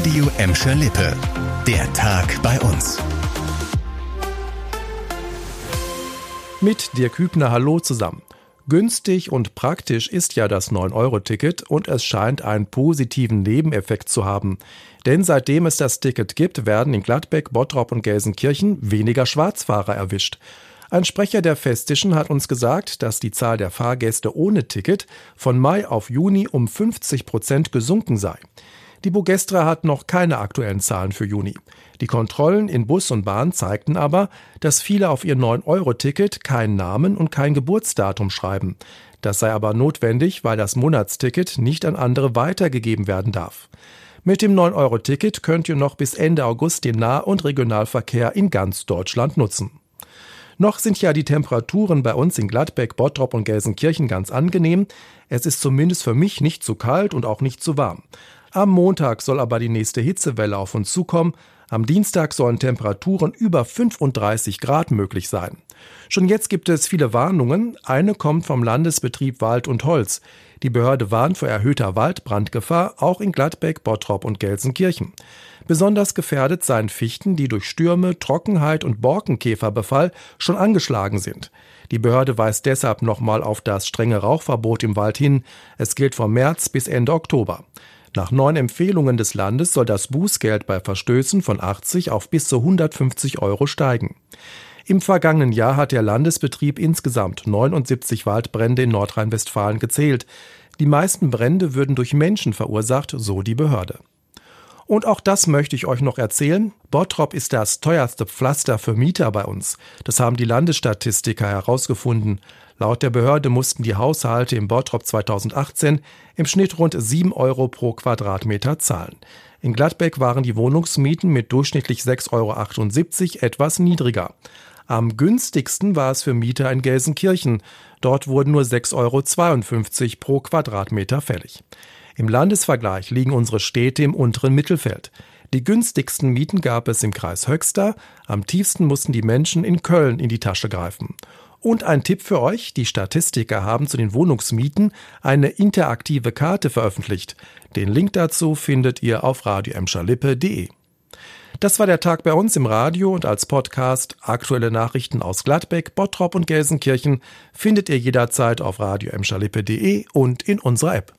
Radio Emscher Lippe. Der Tag bei uns. Mit dir Kübner Hallo zusammen. Günstig und praktisch ist ja das 9-Euro-Ticket und es scheint einen positiven Nebeneffekt zu haben. Denn seitdem es das Ticket gibt, werden in Gladbeck, Bottrop und Gelsenkirchen weniger Schwarzfahrer erwischt. Ein Sprecher der Festischen hat uns gesagt, dass die Zahl der Fahrgäste ohne Ticket von Mai auf Juni um 50 Prozent gesunken sei. Die Bogestra hat noch keine aktuellen Zahlen für Juni. Die Kontrollen in Bus und Bahn zeigten aber, dass viele auf ihr 9-Euro-Ticket keinen Namen und kein Geburtsdatum schreiben. Das sei aber notwendig, weil das Monatsticket nicht an andere weitergegeben werden darf. Mit dem 9-Euro-Ticket könnt ihr noch bis Ende August den Nah- und Regionalverkehr in ganz Deutschland nutzen. Noch sind ja die Temperaturen bei uns in Gladbeck, Bottrop und Gelsenkirchen ganz angenehm. Es ist zumindest für mich nicht zu kalt und auch nicht zu warm. Am Montag soll aber die nächste Hitzewelle auf uns zukommen. Am Dienstag sollen Temperaturen über 35 Grad möglich sein. Schon jetzt gibt es viele Warnungen. Eine kommt vom Landesbetrieb Wald und Holz. Die Behörde warnt vor erhöhter Waldbrandgefahr auch in Gladbeck, Bottrop und Gelsenkirchen. Besonders gefährdet seien Fichten, die durch Stürme, Trockenheit und Borkenkäferbefall schon angeschlagen sind. Die Behörde weist deshalb nochmal auf das strenge Rauchverbot im Wald hin. Es gilt vom März bis Ende Oktober. Nach neuen Empfehlungen des Landes soll das Bußgeld bei Verstößen von 80 auf bis zu 150 Euro steigen. Im vergangenen Jahr hat der Landesbetrieb insgesamt 79 Waldbrände in Nordrhein-Westfalen gezählt. Die meisten Brände würden durch Menschen verursacht, so die Behörde. Und auch das möchte ich euch noch erzählen. Bottrop ist das teuerste Pflaster für Mieter bei uns. Das haben die Landesstatistiker herausgefunden. Laut der Behörde mussten die Haushalte im Bottrop 2018 im Schnitt rund 7 Euro pro Quadratmeter zahlen. In Gladbeck waren die Wohnungsmieten mit durchschnittlich 6,78 Euro etwas niedriger. Am günstigsten war es für Mieter in Gelsenkirchen. Dort wurden nur 6,52 Euro pro Quadratmeter fällig. Im Landesvergleich liegen unsere Städte im unteren Mittelfeld. Die günstigsten Mieten gab es im Kreis Höxter, am tiefsten mussten die Menschen in Köln in die Tasche greifen. Und ein Tipp für euch, die Statistiker haben zu den Wohnungsmieten eine interaktive Karte veröffentlicht. Den Link dazu findet ihr auf radioemscherlippe.de. Das war der Tag bei uns im Radio und als Podcast. Aktuelle Nachrichten aus Gladbeck, Bottrop und Gelsenkirchen findet ihr jederzeit auf radioemschalippe.de und in unserer App.